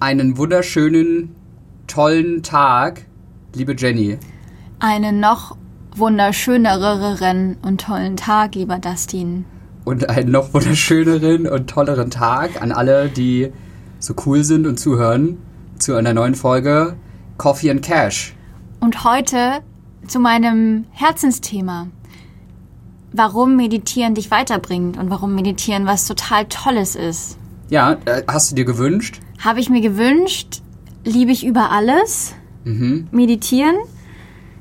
einen wunderschönen, tollen Tag, liebe Jenny. Einen noch wunderschöneren und tollen Tag, lieber Dustin. Und einen noch wunderschöneren und tolleren Tag an alle, die so cool sind und zuhören zu einer neuen Folge Coffee and Cash. Und heute zu meinem Herzensthema. Warum Meditieren dich weiterbringt und warum Meditieren was total Tolles ist. Ja, äh, hast du dir gewünscht? Habe ich mir gewünscht, liebe ich über alles. Mhm. Meditieren.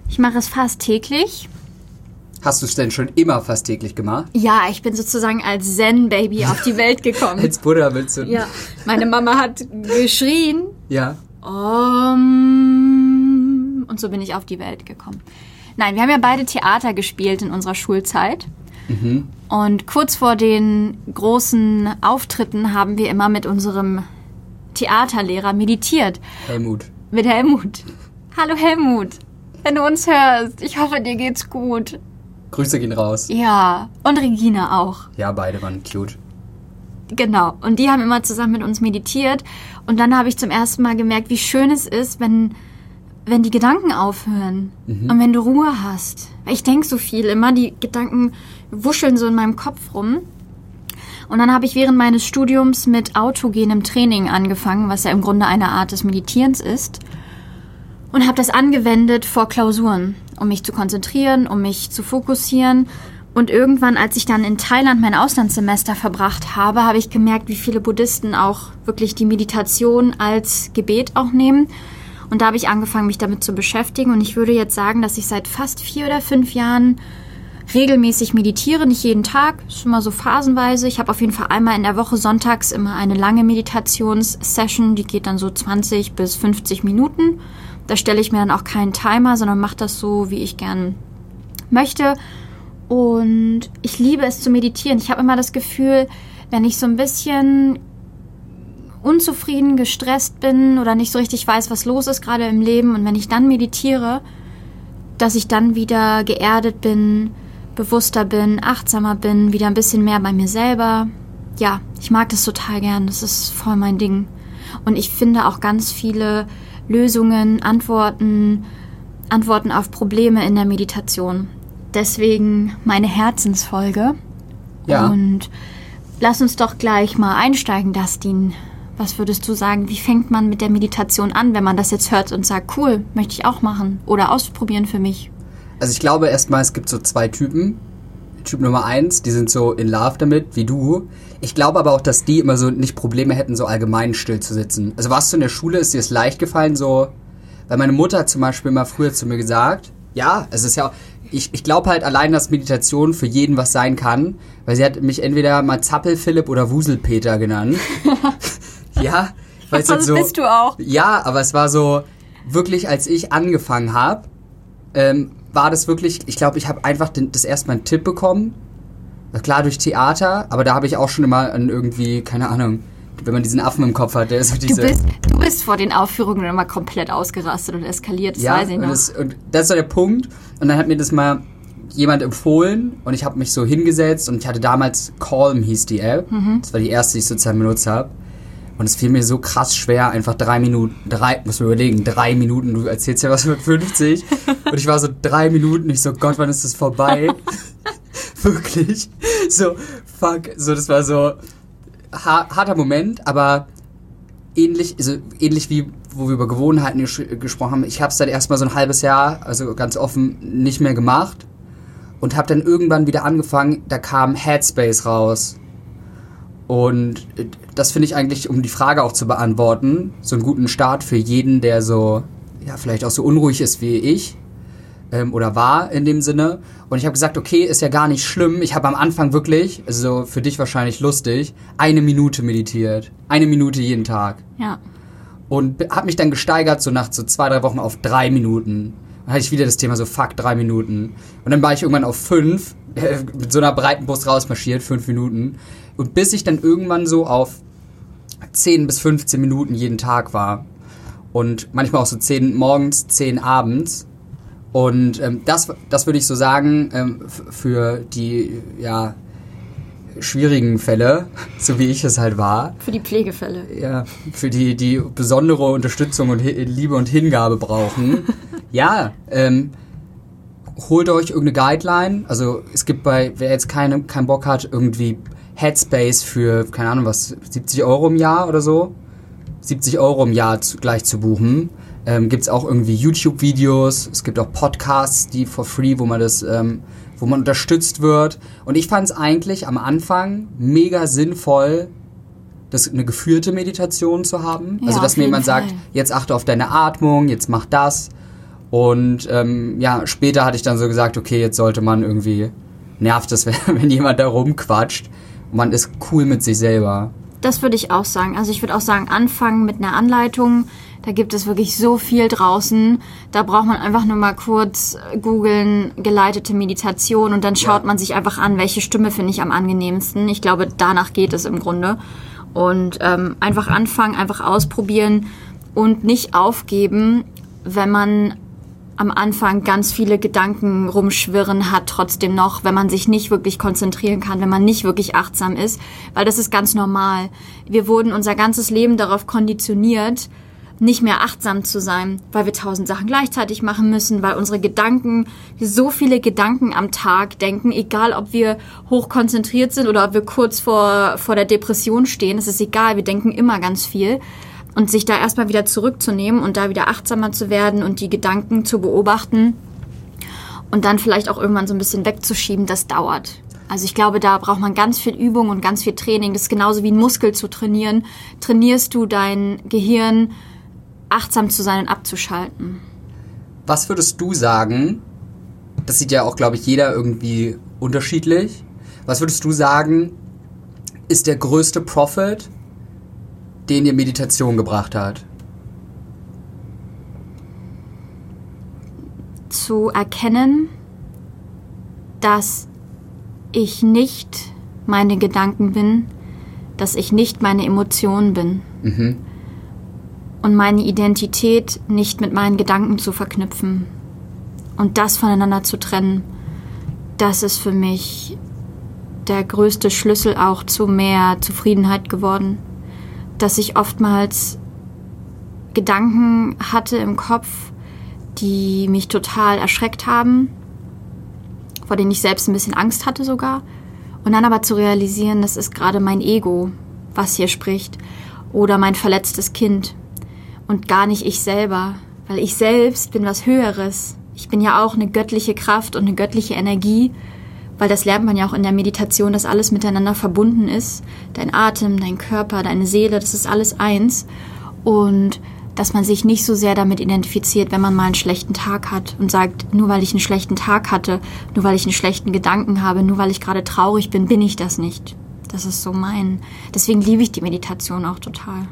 Ich mache es fast täglich. Hast du es denn schon immer fast täglich gemacht? Ja, ich bin sozusagen als Zen-Baby auf die Welt gekommen. Als Buddha willst du? ja, meine Mama hat geschrien. Ja. Um, und so bin ich auf die Welt gekommen. Nein, wir haben ja beide Theater gespielt in unserer Schulzeit. Und kurz vor den großen Auftritten haben wir immer mit unserem Theaterlehrer meditiert. Helmut. Mit Helmut. Hallo Helmut, wenn du uns hörst, ich hoffe, dir geht's gut. Grüße gehen raus. Ja, und Regina auch. Ja, beide waren cute. Genau. Und die haben immer zusammen mit uns meditiert. Und dann habe ich zum ersten Mal gemerkt, wie schön es ist, wenn, wenn die Gedanken aufhören. Und wenn du Ruhe hast. Ich denke so viel immer, die Gedanken wuscheln so in meinem Kopf rum. Und dann habe ich während meines Studiums mit autogenem Training angefangen, was ja im Grunde eine Art des Meditierens ist. Und habe das angewendet vor Klausuren, um mich zu konzentrieren, um mich zu fokussieren. Und irgendwann, als ich dann in Thailand mein Auslandssemester verbracht habe, habe ich gemerkt, wie viele Buddhisten auch wirklich die Meditation als Gebet auch nehmen. Und da habe ich angefangen, mich damit zu beschäftigen. Und ich würde jetzt sagen, dass ich seit fast vier oder fünf Jahren regelmäßig meditiere, nicht jeden Tag, ist immer so phasenweise. Ich habe auf jeden Fall einmal in der Woche sonntags immer eine lange Meditationssession, die geht dann so 20 bis 50 Minuten. Da stelle ich mir dann auch keinen Timer, sondern mache das so, wie ich gern möchte. Und ich liebe es zu meditieren. Ich habe immer das Gefühl, wenn ich so ein bisschen unzufrieden, gestresst bin oder nicht so richtig weiß, was los ist gerade im Leben und wenn ich dann meditiere, dass ich dann wieder geerdet bin, bewusster bin, achtsamer bin, wieder ein bisschen mehr bei mir selber. Ja, ich mag das total gern. Das ist voll mein Ding. Und ich finde auch ganz viele Lösungen, Antworten, Antworten auf Probleme in der Meditation. Deswegen meine Herzensfolge. Ja. Und lass uns doch gleich mal einsteigen, Dustin. Was würdest du sagen? Wie fängt man mit der Meditation an, wenn man das jetzt hört und sagt, cool, möchte ich auch machen oder ausprobieren für mich? Also ich glaube erstmal, es gibt so zwei Typen. Typ Nummer eins, die sind so in love damit, wie du. Ich glaube aber auch, dass die immer so nicht Probleme hätten, so allgemein still zu sitzen. Also warst du in der Schule, ist dir es leicht gefallen, so... Weil meine Mutter hat zum Beispiel immer früher zu mir gesagt, ja, es ist ja... Ich, ich glaube halt allein, dass Meditation für jeden was sein kann, weil sie hat mich entweder mal Zappel-Philipp oder Wusel-Peter genannt. ja, weil es halt Das so... bist du auch. Ja, aber es war so, wirklich, als ich angefangen habe, ähm, war das wirklich, ich glaube, ich habe einfach den, das erste Mal einen Tipp bekommen. Klar, durch Theater, aber da habe ich auch schon immer an irgendwie, keine Ahnung, wenn man diesen Affen im Kopf hat, der ist so Du diese. bist, du bist vor den Aufführungen immer komplett ausgerastet und eskaliert, das ja, weiß ich und noch. das, und das so der Punkt. Und dann hat mir das mal jemand empfohlen und ich habe mich so hingesetzt und ich hatte damals Calm hieß die App. Mhm. Das war die erste, die ich sozusagen benutzt habe. Und es fiel mir so krass schwer, einfach drei Minuten, drei, muss man überlegen, drei Minuten, du erzählst ja was mit 50. und ich war so drei Minuten, ich so, Gott, wann ist das vorbei? Wirklich. So, fuck. So, das war so har harter Moment, aber ähnlich, also ähnlich wie wo wir über Gewohnheiten gesch gesprochen haben. Ich habe es dann erstmal so ein halbes Jahr, also ganz offen, nicht mehr gemacht und habe dann irgendwann wieder angefangen. Da kam Headspace raus. Und äh, das finde ich eigentlich, um die Frage auch zu beantworten, so einen guten Start für jeden, der so, ja, vielleicht auch so unruhig ist wie ich. Ähm, oder war in dem Sinne. Und ich habe gesagt, okay, ist ja gar nicht schlimm. Ich habe am Anfang wirklich, also für dich wahrscheinlich lustig, eine Minute meditiert. Eine Minute jeden Tag. ja. Und habe mich dann gesteigert, so nach so zwei, drei Wochen auf drei Minuten. Dann hatte ich wieder das Thema so, fuck, drei Minuten. Und dann war ich irgendwann auf fünf, äh, mit so einer breiten Brust rausmarschiert, fünf Minuten. Und bis ich dann irgendwann so auf 10 bis 15 Minuten jeden Tag war. Und manchmal auch so 10 morgens, 10 abends. Und ähm, das, das würde ich so sagen, ähm, für die, ja, schwierigen Fälle, so wie ich es halt war. Für die Pflegefälle. Ja, für die, die besondere Unterstützung und Liebe und Hingabe brauchen. ja, ähm, holt euch irgendeine Guideline. Also es gibt bei, wer jetzt keine, keinen Bock hat, irgendwie Headspace für, keine Ahnung was, 70 Euro im Jahr oder so. 70 Euro im Jahr zu, gleich zu buchen. Ähm, gibt es auch irgendwie YouTube-Videos, es gibt auch Podcasts, die for free, wo man das, ähm, wo man unterstützt wird. Und ich fand es eigentlich am Anfang mega sinnvoll, das eine geführte Meditation zu haben. Ja, also dass mir jemand sagt, Fall. jetzt achte auf deine Atmung, jetzt mach das. Und ähm, ja, später hatte ich dann so gesagt, okay, jetzt sollte man irgendwie, nervt es, wenn, wenn jemand da rumquatscht. Man ist cool mit sich selber. Das würde ich auch sagen. Also ich würde auch sagen, anfangen mit einer Anleitung. Da gibt es wirklich so viel draußen. Da braucht man einfach nur mal kurz googeln, geleitete Meditation und dann schaut Ja. man sich einfach an, welche Stimme finde ich am angenehmsten. Ich glaube, danach geht es im Grunde. Und ähm, einfach anfangen, einfach ausprobieren und nicht aufgeben, wenn man am Anfang ganz viele Gedanken rumschwirren hat, trotzdem noch, wenn man sich nicht wirklich konzentrieren kann, wenn man nicht wirklich achtsam ist, weil das ist ganz normal. Wir wurden unser ganzes Leben darauf konditioniert, nicht mehr achtsam zu sein, weil wir tausend Sachen gleichzeitig machen müssen, weil unsere Gedanken, so viele Gedanken am Tag denken, egal ob wir hoch konzentriert sind oder ob wir kurz vor, vor der Depression stehen, es ist egal, wir denken immer ganz viel und sich da erstmal wieder zurückzunehmen und da wieder achtsamer zu werden und die Gedanken zu beobachten und dann vielleicht auch irgendwann so ein bisschen wegzuschieben, das dauert. Also ich glaube, da braucht man ganz viel Übung und ganz viel Training. Das ist genauso wie ein Muskel zu trainieren. Trainierst du dein Gehirn, achtsam zu sein und abzuschalten. Was würdest du sagen? Das sieht ja auch, glaube ich, jeder irgendwie unterschiedlich. Was würdest du sagen, ist der größte Profit, den dir Meditation gebracht hat? Zu erkennen, dass ich nicht meine Gedanken bin, dass ich nicht meine Emotionen bin. Und meine Identität nicht mit meinen Gedanken zu verknüpfen. Und das voneinander zu trennen, das ist für mich der größte Schlüssel auch zu mehr Zufriedenheit geworden. Dass ich oftmals Gedanken hatte im Kopf, die mich total erschreckt haben, vor denen ich selbst ein bisschen Angst hatte sogar. Und dann aber zu realisieren, das ist gerade mein Ego, was hier spricht. Oder mein verletztes Kind. Und gar nicht ich selber. Weil ich selbst bin was Höheres. Ich bin ja auch eine göttliche Kraft und eine göttliche Energie. Weil das lernt man ja auch in der Meditation, dass alles miteinander verbunden ist. Dein Atem, dein Körper, deine Seele, das ist alles eins. Und dass man sich nicht so sehr damit identifiziert, wenn man mal einen schlechten Tag hat und sagt, nur weil ich einen schlechten Tag hatte, nur weil ich einen schlechten Gedanken habe, nur weil ich gerade traurig bin, bin ich das nicht. Das ist so mein. Deswegen liebe ich die Meditation auch total.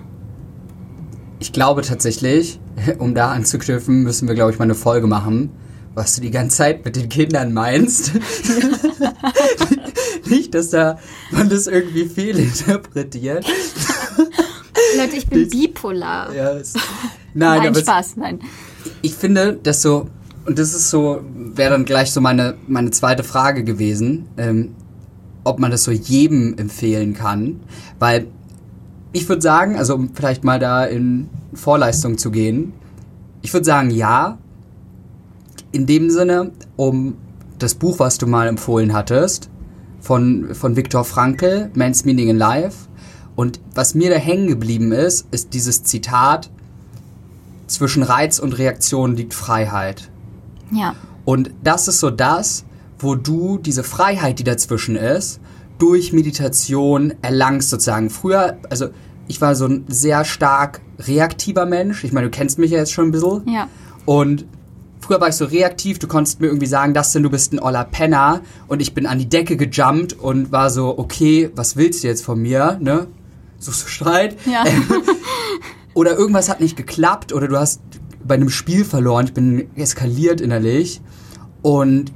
Ich glaube tatsächlich, um da anzuknüpfen, müssen wir, glaube ich, mal eine Folge machen, was du die ganze Zeit mit den Kindern meinst. Nicht, dass da man das irgendwie fehlinterpretiert. Leute, ich bin bipolar. Ja, es, nein, Nein, aber es, Spaß, nein. ich finde, dass so, und das ist so, wäre dann gleich so meine, meine zweite Frage gewesen, ähm, ob man das so jedem empfehlen kann. Weil ich würde sagen, also um vielleicht mal da in Vorleistung zu gehen, ich würde sagen, ja. In dem Sinne, um das Buch, was du mal empfohlen hattest, von, von Viktor Frankl, Man's Meaning in Life. Und was mir da hängen geblieben ist, ist dieses Zitat, zwischen Reiz und Reaktion liegt Freiheit. Ja. Und das ist so das, wo du diese Freiheit, die dazwischen ist, durch Meditation erlangst sozusagen. Früher, also ich war so ein sehr stark reaktiver Mensch. Ich meine, du kennst mich ja jetzt schon ein bisschen. Ja. Und früher war ich so reaktiv, du konntest mir irgendwie sagen, das denn du bist ein oller Penner. Und ich bin an die Decke gejumpt und war so, okay, was willst du jetzt von mir, ne? Suchst du Streit? Ja. Oder irgendwas hat nicht geklappt oder du hast bei einem Spiel verloren. Ich bin eskaliert innerlich. Und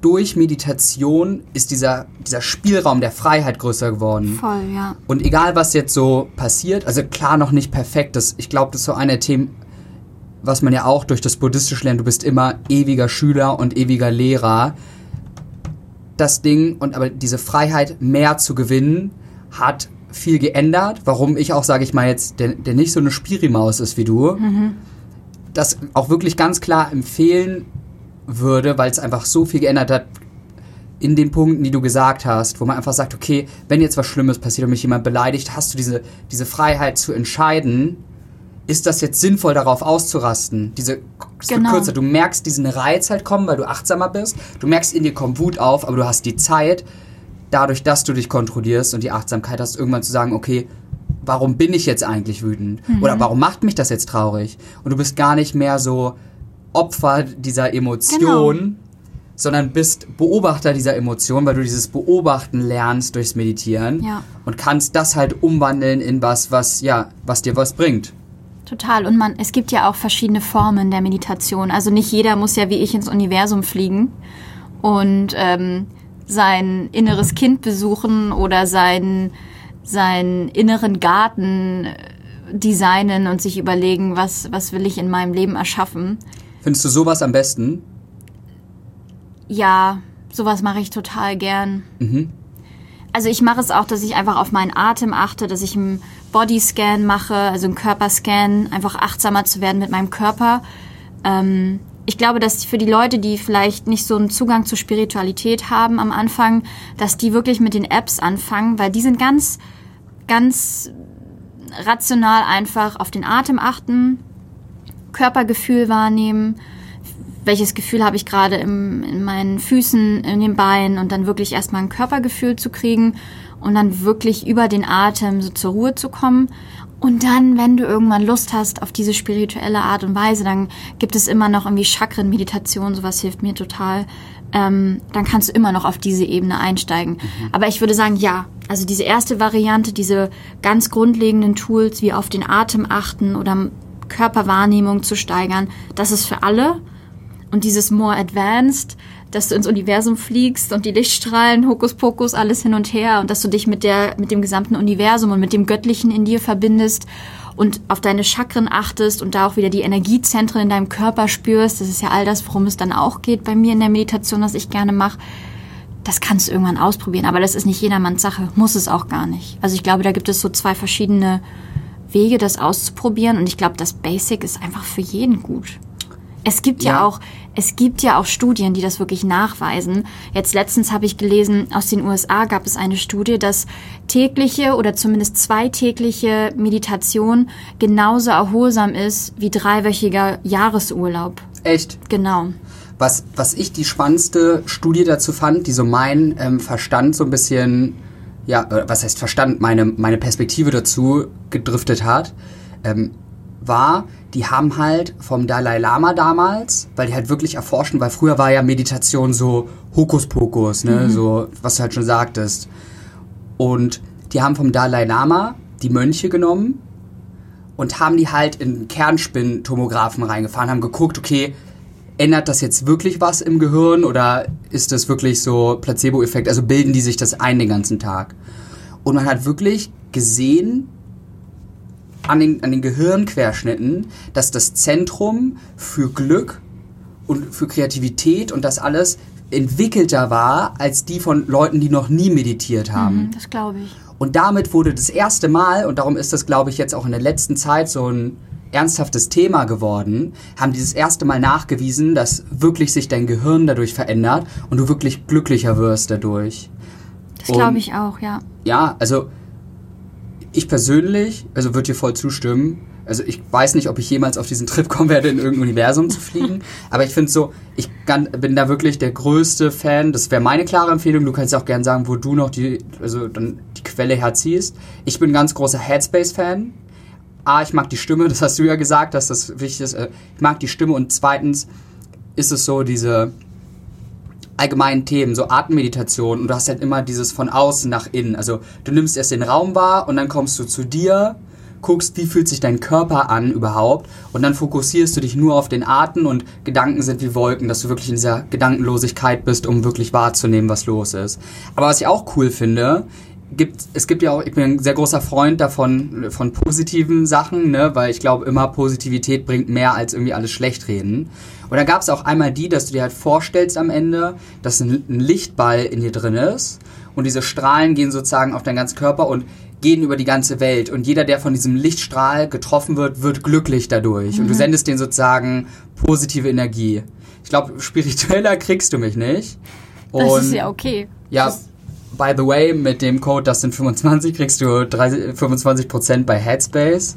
durch Meditation ist dieser, dieser Spielraum der Freiheit größer geworden. Voll, ja. Und egal, was jetzt so passiert, also klar noch nicht perfekt, das, ich glaube, das ist so einer der Themen, was man ja auch durch das Buddhistische lernt, du bist immer ewiger Schüler und ewiger Lehrer. das Ding und aber diese Freiheit mehr zu gewinnen hat viel geändert. Warum ich auch, sage ich mal jetzt, der, der nicht so eine Spirimaus ist wie du, mhm. das auch wirklich ganz klar empfehlen würde, weil es einfach so viel geändert hat in den Punkten, die du gesagt hast, wo man einfach sagt, okay, wenn jetzt was Schlimmes passiert und mich jemand beleidigt, hast du diese, diese Freiheit zu entscheiden, ist das jetzt sinnvoll, darauf auszurasten? Diese genau. kürzer. Du merkst diesen Reiz halt kommen, weil du achtsamer bist. Du merkst, in dir kommt Wut auf, aber du hast die Zeit, dadurch, dass du dich kontrollierst und die Achtsamkeit hast, irgendwann zu sagen, okay, warum bin ich jetzt eigentlich wütend? Mhm. Oder warum macht mich das jetzt traurig? Und du bist gar nicht mehr so Opfer dieser Emotion, genau. sondern bist Beobachter dieser Emotion, weil du dieses Beobachten lernst durchs Meditieren ja. und kannst das halt umwandeln in was, was, ja, was dir was bringt. Total. Und man, es gibt ja auch verschiedene Formen der Meditation. Also nicht jeder muss ja wie ich ins Universum fliegen und ähm, sein inneres Kind besuchen oder sein, seinen inneren Garten äh, designen und sich überlegen, was, was will ich in meinem Leben erschaffen. Findest du sowas am besten? Ja, sowas mache ich total gern. Mhm. Also ich mache es auch, dass ich einfach auf meinen Atem achte, dass ich einen Bodyscan mache, also einen Körperscan, einfach achtsamer zu werden mit meinem Körper. Ähm, ich glaube, dass für die Leute, die vielleicht nicht so einen Zugang zur Spiritualität haben am Anfang, dass die wirklich mit den Apps anfangen, weil die sind ganz, ganz rational einfach auf den Atem achten, Körpergefühl wahrnehmen, welches Gefühl habe ich gerade in meinen Füßen, in den Beinen und dann wirklich erstmal ein Körpergefühl zu kriegen und dann wirklich über den Atem so zur Ruhe zu kommen und dann, wenn du irgendwann Lust hast auf diese spirituelle Art und Weise, dann gibt es immer noch irgendwie Chakren-Meditation, sowas hilft mir total. Ähm, dann kannst du immer noch auf diese Ebene einsteigen. Mhm. Aber ich würde sagen, ja, also diese erste Variante, diese ganz grundlegenden Tools wie auf den Atem achten oder Körperwahrnehmung zu steigern, das ist für alle. Und dieses More Advanced, dass du ins Universum fliegst und die Lichtstrahlen, Hokuspokus, alles hin und her und dass du dich mit der, mit dem gesamten Universum und mit dem Göttlichen in dir verbindest und auf deine Chakren achtest und da auch wieder die Energiezentren in deinem Körper spürst. Das ist ja all das, worum es dann auch geht bei mir in der Meditation, was ich gerne mache. Das kannst du irgendwann ausprobieren, aber das ist nicht jedermanns Sache, muss es auch gar nicht. Also ich glaube, da gibt es so zwei verschiedene Wege, das auszuprobieren und ich glaube, das Basic ist einfach für jeden gut. Es gibt ja. ja. auch, es gibt ja auch Studien, die das wirklich nachweisen. Jetzt letztens habe ich gelesen, aus den USA gab es eine Studie, dass tägliche oder zumindest zweitägliche Meditation genauso erholsam ist wie dreiwöchiger Jahresurlaub. Echt? Genau. Was, was ich die spannendste Studie dazu fand, die so mein ähm, Verstand so ein bisschen, ja, äh, was heißt Verstand, meine, meine Perspektive dazu gedriftet hat, ähm, war, die haben halt vom Dalai Lama damals, weil die halt wirklich erforschen, weil früher war ja Meditation so Hokuspokus, ne, mhm. so, was du halt schon sagtest. Und die haben vom Dalai Lama die Mönche genommen und haben die halt in Kernspintomographen reingefahren, haben geguckt, okay, ändert das jetzt wirklich was im Gehirn oder ist das wirklich so Placebo-Effekt? Also bilden die sich das ein den ganzen Tag? Und man hat wirklich gesehen, an den, an den Gehirnquerschnitten, dass das Zentrum für Glück und für Kreativität und das alles entwickelter war als die von Leuten, die noch nie meditiert haben. Mhm, das glaube ich. Und damit wurde das erste Mal, und darum ist das, glaube ich, jetzt auch in der letzten Zeit so ein ernsthaftes Thema geworden, haben dieses erste Mal nachgewiesen, dass wirklich sich dein Gehirn dadurch verändert und du wirklich glücklicher wirst dadurch. Das glaube ich auch, ja. Ja, also ich persönlich, also würde dir voll zustimmen. Also ich weiß nicht, ob ich jemals auf diesen Trip kommen werde, in irgendein Universum zu fliegen. Aber ich finde so, ich kann, bin da wirklich der größte Fan. Das wäre meine klare Empfehlung. Du kannst auch gerne sagen, wo du noch die, also dann die Quelle herziehst. Ich bin ein ganz großer Headspace-Fan. A, ich mag die Stimme, das hast du ja gesagt, dass das wichtig ist. Äh, ich mag die Stimme und zweitens ist es so diese allgemeinen Themen, so Atemmeditation und du hast halt immer dieses von außen nach innen. Also du nimmst erst den Raum wahr und dann kommst du zu dir, guckst, wie fühlt sich dein Körper an überhaupt und dann fokussierst du dich nur auf den Atem und Gedanken sind wie Wolken, dass du wirklich in dieser Gedankenlosigkeit bist, um wirklich wahrzunehmen, was los ist. Aber was ich auch cool finde, gibt, es gibt ja auch, ich bin ein sehr großer Freund davon, von positiven Sachen, ne, weil ich glaube immer Positivität bringt mehr als irgendwie alles schlecht reden. Und dann gab es auch einmal die, dass du dir halt vorstellst am Ende, dass ein, ein Lichtball in dir drin ist und diese Strahlen gehen sozusagen auf deinen ganzen Körper und gehen über die ganze Welt und jeder, der von diesem Lichtstrahl getroffen wird, wird glücklich dadurch. Und du sendest denen sozusagen positive Energie. Ich glaube, spiritueller kriegst du mich nicht. Und Das ist ja okay. ja, by the way, mit dem Code das sind 25 kriegst du 30, 25% bei Headspace.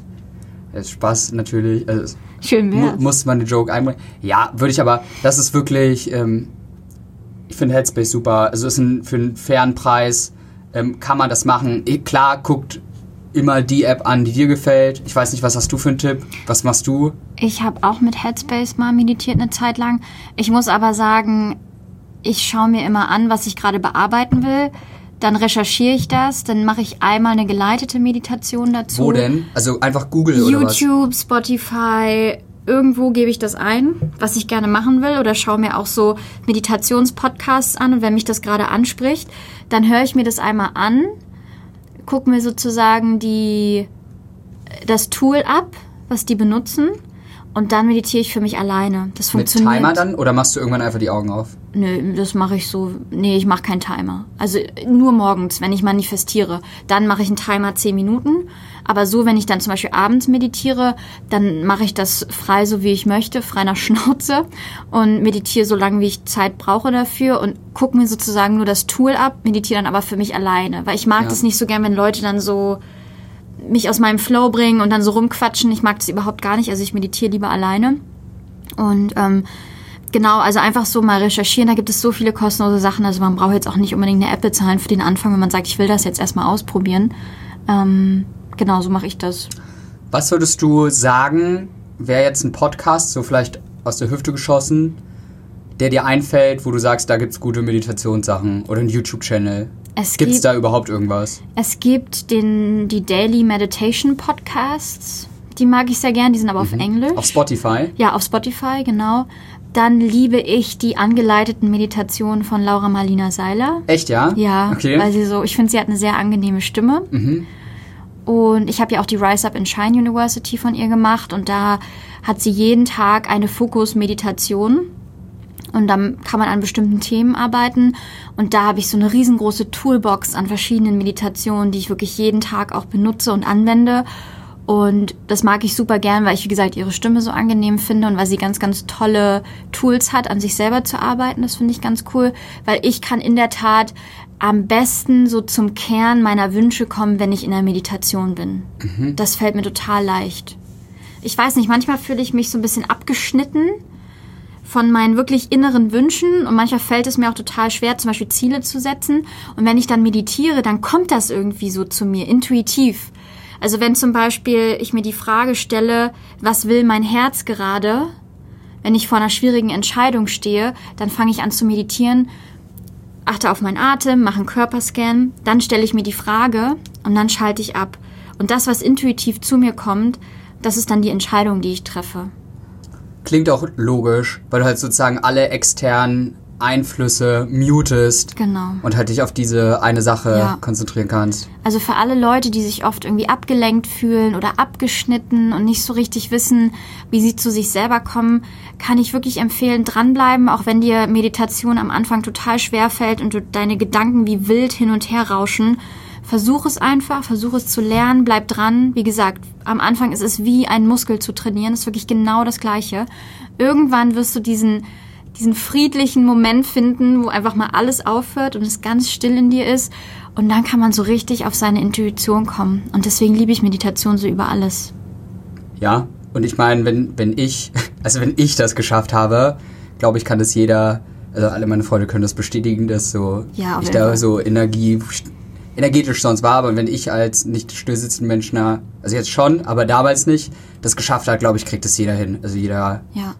Das ist Spaß natürlich. Also, Schön mu wär's. muss man den Joke einbringen. Ja, würde ich aber, das ist wirklich, ähm, ich finde Headspace super. Also ist ein, für einen fairen Preis ähm, kann man das machen. Eh, Klar, guckt immer die App an, die dir gefällt. Ich weiß nicht, was hast du für einen Tipp? Was machst du? Ich habe auch mit Headspace mal meditiert eine Zeit lang. Ich muss aber sagen, ich schaue mir immer an, was ich gerade bearbeiten will. Dann recherchiere ich das, dann mache ich einmal eine geleitete Meditation dazu. Wo denn? Also einfach Google oder was? YouTube, Spotify, irgendwo gebe ich das ein, was ich gerne machen will oder schaue mir auch so Meditationspodcasts an und wenn mich das gerade anspricht, dann höre ich mir das einmal an, gucke mir sozusagen die das Tool ab, was die benutzen und dann meditiere ich für mich alleine. Das Mit funktioniert. Timer dann? Oder machst du irgendwann einfach die Augen auf? Nö, das mache ich so. Nee, ich mache keinen Timer. Also nur morgens, wenn ich manifestiere. Dann mache ich einen Timer 10 Minuten. Aber so, wenn ich dann zum Beispiel abends meditiere, dann mache ich das frei, so wie ich möchte, frei nach Schnauze und meditiere so lange, wie ich Zeit brauche dafür und gucke mir sozusagen nur das Tool ab, meditiere dann aber für mich alleine. Weil ich mag Ja. das nicht so gern, wenn Leute dann so mich aus meinem Flow bringen und dann so rumquatschen. Ich mag das überhaupt gar nicht. Also ich meditiere lieber alleine. Und ähm, genau, also einfach so mal recherchieren. Da gibt es so viele kostenlose Sachen. Also man braucht jetzt auch nicht unbedingt eine App bezahlen für den Anfang, wenn man sagt, ich will das jetzt erstmal ausprobieren. Ähm, genau, so mache ich das. Was würdest du sagen, wäre jetzt ein Podcast, so vielleicht aus der Hüfte geschossen, der dir einfällt, wo du sagst, da gibt's gute Meditationssachen oder ein YouTube-Channel? Es Gibt's gibt, da überhaupt irgendwas? es gibt den, die Daily Meditation Podcasts. Die mag ich sehr gern. Die sind aber auf Englisch. Auf Spotify? Ja, auf Spotify, genau. Dann liebe ich die angeleiteten Meditationen von Laura Marlina Seiler. Echt, ja? Ja, Okay. Mhm. weil sie so, ich finde, sie hat eine sehr angenehme Stimme. Und ich habe ja auch die Rise Up in Shine University von ihr gemacht und da hat sie jeden Tag eine Fokus-Meditation. Und dann kann man an bestimmten Themen arbeiten. Und da habe ich so eine riesengroße Toolbox an verschiedenen Meditationen, die ich wirklich jeden Tag auch benutze und anwende. Und das mag ich super gern, weil ich, wie gesagt, ihre Stimme so angenehm finde und weil sie ganz, ganz tolle Tools hat, an sich selber zu arbeiten. Das finde ich ganz cool, weil ich kann in der Tat am besten so zum Kern meiner Wünsche kommen, wenn ich in der Meditation bin. Das fällt mir total leicht. Ich weiß nicht, manchmal fühle ich mich so ein bisschen abgeschnitten von meinen wirklich inneren Wünschen und manchmal fällt es mir auch total schwer, zum Beispiel Ziele zu setzen. Und wenn ich dann meditiere, dann kommt das irgendwie so zu mir, intuitiv. Also wenn zum Beispiel ich mir die Frage stelle, was will mein Herz gerade, wenn ich vor einer schwierigen Entscheidung stehe, dann fange ich an zu meditieren, achte auf meinen Atem, mache einen Körperscan, dann stelle ich mir die Frage und dann schalte ich ab. Und das, was intuitiv zu mir kommt, das ist dann die Entscheidung, die ich treffe. Klingt auch logisch, weil du halt sozusagen alle externen Einflüsse mutest Genau. und halt dich auf diese eine Sache Ja. konzentrieren kannst. Also für alle Leute, die sich oft irgendwie abgelenkt fühlen oder abgeschnitten und nicht so richtig wissen, wie sie zu sich selber kommen, kann ich wirklich empfehlen, dranbleiben, auch wenn dir Meditation am Anfang total schwer fällt und du deine Gedanken wie wild hin und her rauschen. Versuch es einfach, versuch es zu lernen, bleib dran. Wie gesagt, am Anfang ist es wie ein Muskel zu trainieren, ist wirklich genau das Gleiche. Irgendwann wirst du diesen diesen friedlichen Moment finden, wo einfach mal alles aufhört und es ganz still in dir ist. Und dann kann man so richtig auf seine Intuition kommen. Und deswegen liebe ich Meditation so über alles. Ja, und ich meine, wenn, wenn ich, also wenn ich das geschafft habe, glaube ich, kann das jeder, also alle meine Freunde können das bestätigen, dass so Ja, ich da Fall. so Energie, energetisch sonst war, aber wenn ich als nicht stillsitzender Mensch, na, also jetzt schon, aber damals nicht, das geschafft hat, glaube ich, kriegt das jeder hin. Also jeder Ja.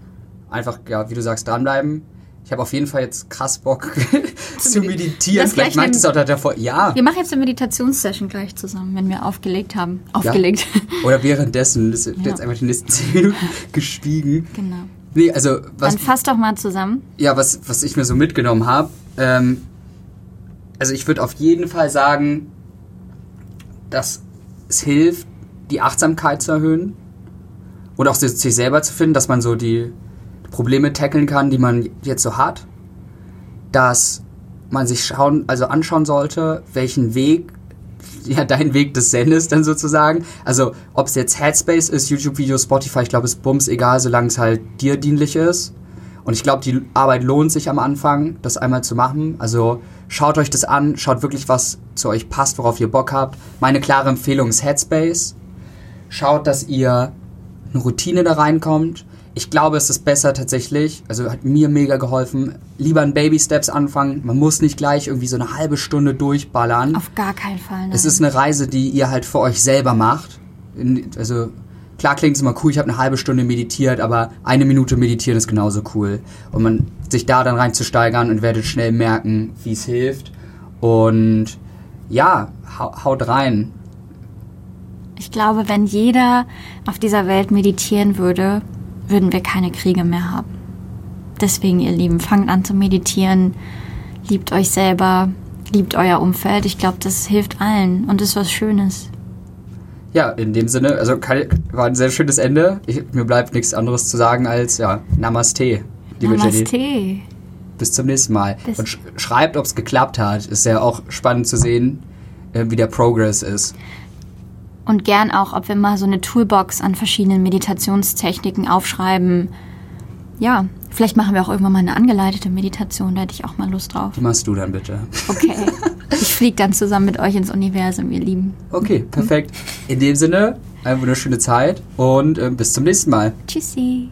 einfach, ja, wie du sagst, dranbleiben. Ich habe auf jeden Fall jetzt krass Bock zu meditieren. Das Vielleicht gleich meint es auch davor, ja. Wir machen jetzt eine Meditationssession gleich zusammen, wenn wir aufgelegt haben. Aufgelegt. Oder währenddessen, das wird jetzt einfach die nächsten 10 Minuten geschwiegen. genau. Nee, also was, Dann fass doch mal zusammen. ja, was, was ich mir so mitgenommen habe, ähm, also ich würde auf jeden Fall sagen, dass es hilft, die Achtsamkeit zu erhöhen und auch sich selber zu finden, dass man so die Probleme tackeln kann, die man jetzt so hat. Dass man sich schauen, also anschauen sollte, welchen Weg, ja, dein Weg des ist dann sozusagen. Also, ob es jetzt Headspace ist, YouTube-Video, Spotify, ich glaube, es bums egal, solange es halt dir dienlich ist. Und ich glaube, die Arbeit lohnt sich am Anfang, das einmal zu machen. Also, schaut euch das an, schaut wirklich, was zu euch passt, worauf ihr Bock habt. Meine klare Empfehlung ist Headspace. Schaut, dass ihr eine Routine da reinkommt ich glaube, es ist besser tatsächlich, also hat mir mega geholfen, lieber in Baby Steps anfangen. Man muss nicht gleich irgendwie so eine halbe Stunde durchballern. Auf gar keinen Fall. Nein. Es ist eine Reise, die ihr halt für euch selber macht. Also klar klingt es immer cool, ich habe eine halbe Stunde meditiert, aber eine Minute meditieren ist genauso cool. Und man sich da dann reinzusteigern und werdet schnell merken, wie es hilft. Und ja, haut rein. Ich glaube, wenn jeder auf dieser Welt meditieren würde, würden wir keine Kriege mehr haben. Deswegen, ihr Lieben, fangt an zu meditieren, liebt euch selber, liebt euer Umfeld. Ich glaube, das hilft allen und ist was Schönes. Ja, in dem Sinne, also war ein sehr schönes Ende. Ich, mir bleibt nichts anderes zu sagen als ja, Namaste, liebe Namaste. Jenny. Bis zum nächsten Mal. Bis und sch schreibt, ob es geklappt hat. Ist ja auch spannend zu sehen, äh, wie der Progress ist und gern auch, ob wir mal so eine Toolbox an verschiedenen Meditationstechniken aufschreiben. Ja, vielleicht machen wir auch irgendwann mal eine angeleitete Meditation, da hätte ich auch mal Lust drauf. Die machst du dann bitte. Okay. Ich fliege dann zusammen mit euch ins Universum, ihr Lieben. Okay, perfekt. In dem Sinne, eine wunderschöne Zeit und äh, bis zum nächsten Mal. Tschüssi.